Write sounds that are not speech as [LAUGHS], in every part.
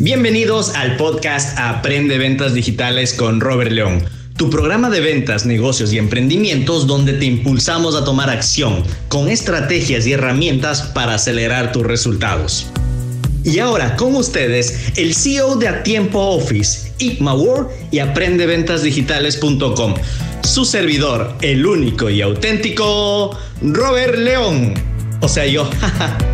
Bienvenidos al podcast Aprende Ventas Digitales con Robert León, tu programa de ventas, negocios y emprendimientos donde te impulsamos a tomar acción con estrategias y herramientas para acelerar tus resultados. Y ahora con ustedes, el CEO de A Tiempo Office, Igma Ward y aprendeventasdigitales.com. Su servidor, el único y auténtico, Robert León. O sea, yo. [LAUGHS]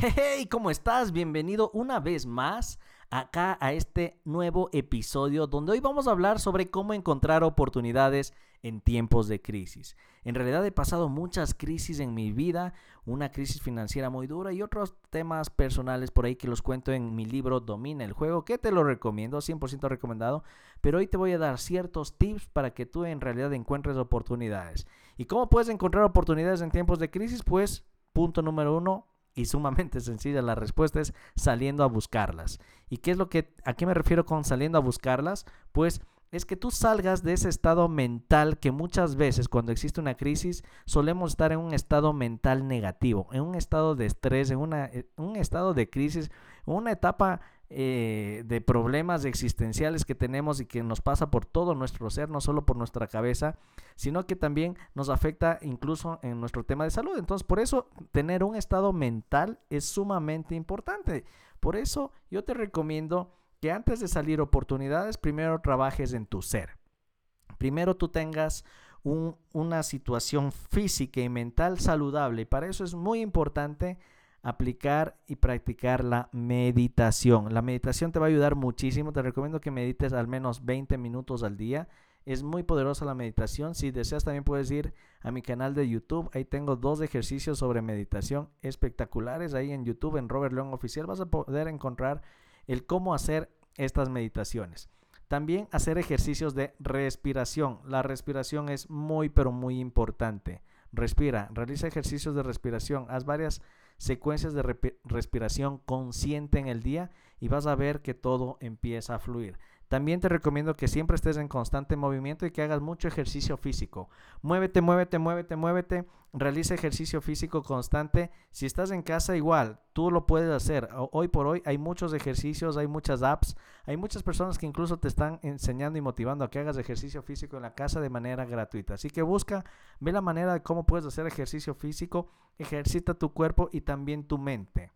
Hey, ¿cómo estás? Bienvenido una vez más acá a este nuevo episodio donde hoy vamos a hablar sobre cómo encontrar oportunidades en tiempos de crisis. En realidad he pasado muchas crisis en mi vida, una crisis financiera muy dura y otros temas personales por ahí que los cuento en mi libro Domina el juego, que te lo recomiendo, 100% recomendado, pero hoy te voy a dar ciertos tips para que tú en realidad encuentres oportunidades. ¿Y cómo puedes encontrar oportunidades en tiempos de crisis? Pues punto número uno, y sumamente [LAUGHS] sencilla. La respuesta es saliendo a buscarlas. ¿Y qué es lo que, a qué me refiero con saliendo a buscarlas? Pues es que tú salgas de ese estado mental que muchas veces cuando existe una crisis solemos estar en un estado mental negativo, en un estado de estrés, en una, eh, un estado de crisis, una etapa eh, de problemas existenciales que tenemos y que nos pasa por todo nuestro ser, no solo por nuestra cabeza, sino que también nos afecta incluso en nuestro tema de salud. Entonces, por eso tener un estado mental es sumamente importante. Por eso yo te recomiendo que antes de salir oportunidades, primero trabajes en tu ser. Primero tú tengas una situación física y mental saludable y para eso es muy importante aplicar y practicar la meditación. La meditación te va a ayudar muchísimo. Te recomiendo que medites al menos 20 minutos al día. Es muy poderosa la meditación. Si deseas también puedes ir a mi canal de YouTube. Ahí tengo dos ejercicios sobre meditación espectaculares. Ahí en YouTube, en Robert León Oficial, vas a poder encontrar el cómo hacer estas meditaciones. También hacer ejercicios de respiración. La respiración es muy pero muy importante. Respira, realiza ejercicios de respiración, haz varias secuencias de respiración consciente en el día y vas a ver que todo empieza a fluir. También te recomiendo que siempre estés en constante movimiento y que hagas mucho ejercicio físico. Muévete, muévete, muévete, muévete. Realiza ejercicio físico constante. Si estás en casa igual, tú lo puedes hacer. Hoy por hoy hay muchos ejercicios, hay muchas apps, hay muchas personas que incluso te están enseñando y motivando a que hagas ejercicio físico en la casa de manera gratuita. Así que busca, ve la manera de cómo puedes hacer ejercicio físico, ejercita tu cuerpo y también tu mente.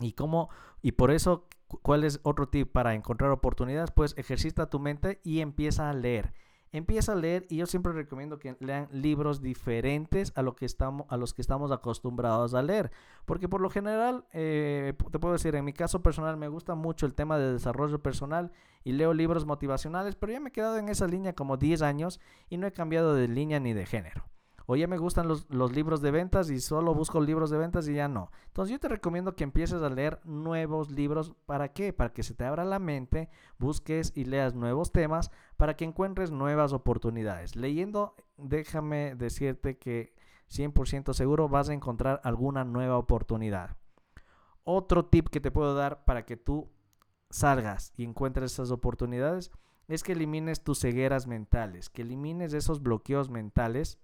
Y cómo y por eso ¿Cuál es otro tip para encontrar oportunidades? Pues ejercita tu mente y empieza a leer. Empieza a leer y yo siempre recomiendo que lean libros diferentes a, lo que estamos, a los que estamos acostumbrados a leer. Porque por lo general, eh, te puedo decir, en mi caso personal me gusta mucho el tema de desarrollo personal y leo libros motivacionales, pero ya me he quedado en esa línea como 10 años y no he cambiado de línea ni de género o ya me gustan los, libros de ventas y solo busco libros de ventas y ya no. Entonces yo te recomiendo que empieces a leer nuevos libros. ¿Para qué? Para que se te abra la mente, busques y leas nuevos temas para que encuentres nuevas oportunidades. Leyendo, déjame decirte que 100% seguro vas a encontrar alguna nueva oportunidad. Otro tip que te puedo dar para que tú salgas y encuentres esas oportunidades es que elimines tus cegueras mentales, que elimines esos bloqueos mentales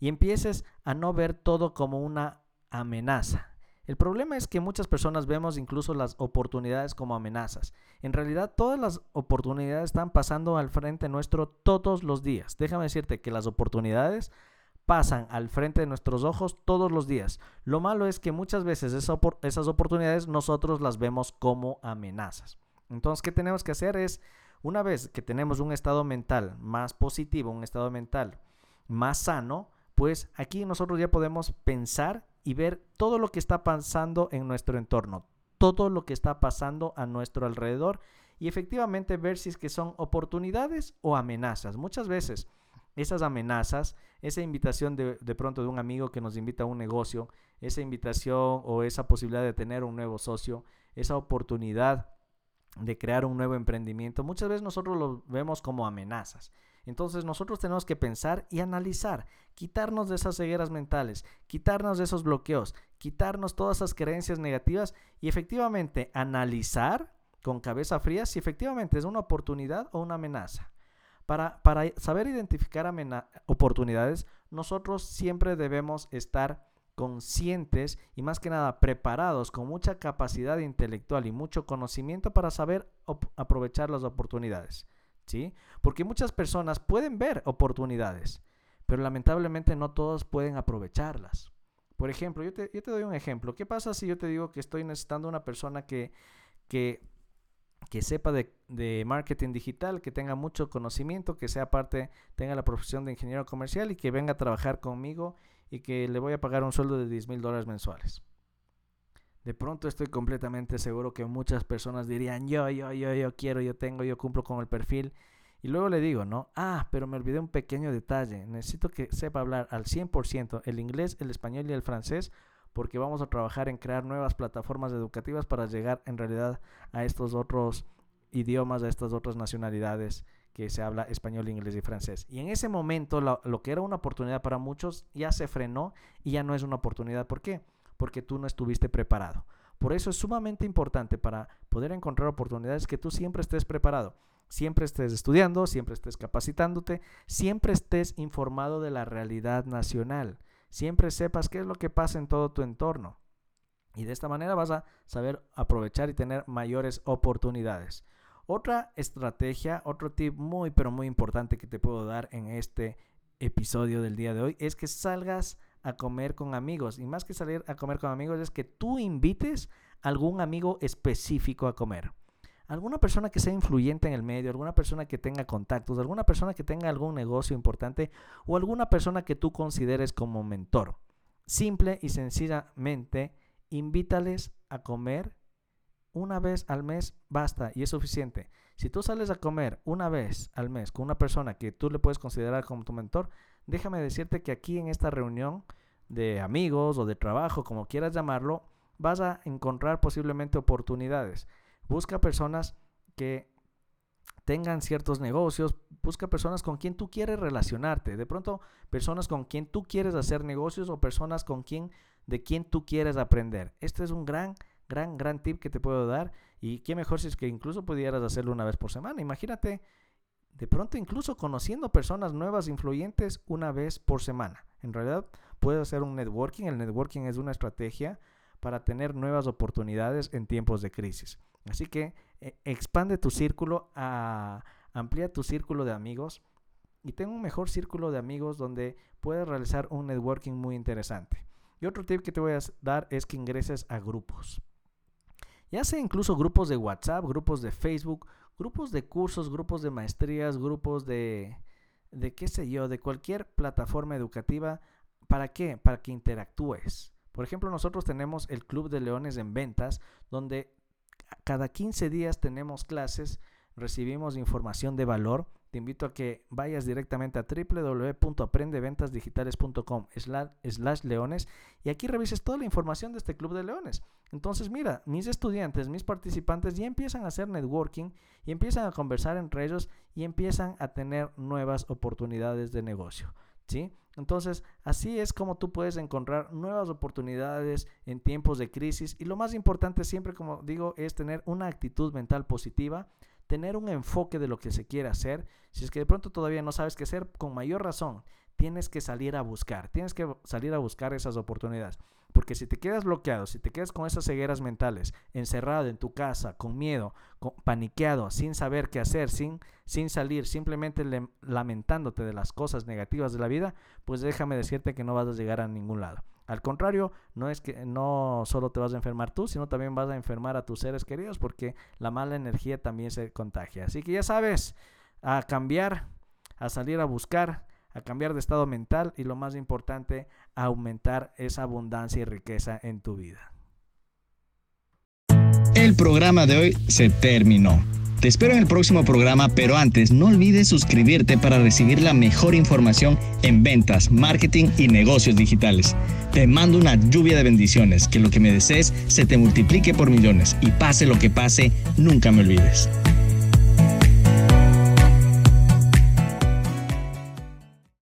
y empieces a no ver todo como una amenaza. El problema es que muchas personas vemos incluso las oportunidades como amenazas. En realidad todas las oportunidades están pasando al frente nuestro todos los días. Déjame decirte que las oportunidades pasan al frente de nuestros ojos todos los días. Lo malo es que muchas veces esas oportunidades nosotros las vemos como amenazas. Entonces, ¿qué tenemos que hacer? Es, una vez que tenemos un estado mental más positivo, un estado mental más sano, pues aquí nosotros ya podemos pensar y ver todo lo que está pasando en nuestro entorno, todo lo que está pasando a nuestro alrededor y efectivamente ver si es que son oportunidades o amenazas. Muchas veces esas amenazas, esa invitación de, de, pronto de un amigo que nos invita a un negocio, esa invitación o esa posibilidad de tener un nuevo socio, esa oportunidad de crear un nuevo emprendimiento, muchas veces nosotros lo vemos como amenazas. Entonces nosotros tenemos que pensar y analizar, quitarnos de esas cegueras mentales, quitarnos de esos bloqueos, quitarnos todas esas creencias negativas y efectivamente analizar con cabeza fría si efectivamente es una oportunidad o una amenaza. Para, para saber identificar oportunidades, nosotros siempre debemos estar conscientes y más que nada preparados con mucha capacidad intelectual y mucho conocimiento para saber aprovechar las oportunidades. ¿Sí? Porque muchas personas pueden ver oportunidades, pero lamentablemente no todos pueden aprovecharlas. Por ejemplo, yo te, doy un ejemplo. ¿Qué pasa si yo te digo que estoy necesitando una persona que, que, sepa de, de, marketing digital, que tenga mucho conocimiento, que sea parte, tenga la profesión de ingeniero comercial y que venga a trabajar conmigo y que le voy a pagar un sueldo de 10 mil dólares mensuales? De pronto estoy completamente seguro que muchas personas dirían, yo, yo, yo, yo quiero, yo tengo, yo cumplo con el perfil y luego le digo, ¿no? Ah, pero me olvidé un pequeño detalle. Necesito que sepa hablar al 100% el inglés, el español y el francés porque vamos a trabajar en crear nuevas plataformas educativas para llegar en realidad a estos otros idiomas, a estas otras nacionalidades que se habla español, inglés y francés. Y en ese momento lo, lo, que era una oportunidad para muchos ya se frenó y ya no es una oportunidad. ¿Por qué? Porque tú no estuviste preparado. Por eso es sumamente importante para poder encontrar oportunidades que tú siempre estés preparado siempre estés estudiando, siempre estés capacitándote, siempre estés informado de la realidad nacional, siempre sepas qué es lo que pasa en todo tu entorno. Y de esta manera vas a saber aprovechar y tener mayores oportunidades. Otra estrategia, otro tip muy pero muy importante que te puedo dar en este episodio del día de hoy es que salgas a comer con amigos. Y más que salir a comer con amigos es que tú invites a algún amigo específico a comer alguna persona que sea influyente en el medio, alguna persona que tenga contactos, alguna persona que tenga algún negocio importante o alguna persona que tú consideres como mentor. Simple y sencillamente, invítales a comer una vez al mes, basta y es suficiente. Si tú sales a comer una vez al mes con una persona que tú le puedes considerar como tu mentor, déjame decirte que aquí en esta reunión de amigos o de trabajo, como quieras llamarlo, vas a encontrar posiblemente oportunidades. Busca personas que tengan ciertos negocios, busca personas con quien tú quieres relacionarte, de pronto personas con quien tú quieres hacer negocios o personas con quien de quien tú quieres aprender. Este es un gran gran gran tip que te puedo dar y qué mejor si es que incluso pudieras hacerlo una vez por semana. Imagínate de pronto incluso conociendo personas nuevas influyentes una vez por semana. En realidad puedes hacer un networking, el networking es una estrategia para tener nuevas oportunidades en tiempos de crisis. Así que eh, expande tu círculo, a, amplía tu círculo de amigos y ten un mejor círculo de amigos donde puedas realizar un networking muy interesante. Y otro tip que te voy a dar es que ingreses a grupos. Ya sea incluso grupos de WhatsApp, grupos de Facebook, grupos de cursos, grupos de maestrías, grupos de, de qué sé yo, de cualquier plataforma educativa. ¿Para qué? Para que interactúes. Por ejemplo, nosotros tenemos el Club de Leones en Ventas, donde cada 15 días tenemos clases, recibimos información de valor. Te invito a que vayas directamente a www.aprendeventasdigitales.com slash leones y aquí revises toda la información de este club de leones. Entonces, mira, mis estudiantes, mis participantes ya empiezan a hacer networking y empiezan a conversar entre ellos y empiezan a tener nuevas oportunidades de negocio. ¿Sí? Entonces, así es como tú puedes encontrar nuevas oportunidades en tiempos de crisis y lo más importante siempre, como digo, es tener una actitud mental positiva, tener un enfoque de lo que se quiere hacer. Si es que de pronto todavía no sabes qué hacer, con mayor razón, tienes que salir a buscar, tienes que salir a buscar esas oportunidades. Porque si te quedas bloqueado, si te quedas con esas cegueras mentales, encerrado en tu casa, con miedo, paniqueado, sin saber qué hacer, sin, sin salir, simplemente lamentándote de las cosas negativas de la vida, pues déjame decirte que no vas a llegar a ningún lado. Al contrario, no es que no solo te vas a enfermar tú, sino también vas a enfermar a tus seres queridos porque la mala energía también se contagia. Así que ya sabes, a cambiar, a salir a buscar, a cambiar de estado mental y lo más importante, a aumentar esa abundancia y riqueza en tu vida. El programa de hoy se terminó. Te espero en el próximo programa, pero antes no olvides suscribirte para recibir la mejor información en ventas, marketing y negocios digitales. Te mando una lluvia de bendiciones, que lo que me desees se te multiplique por millones y pase lo que pase, nunca me olvides.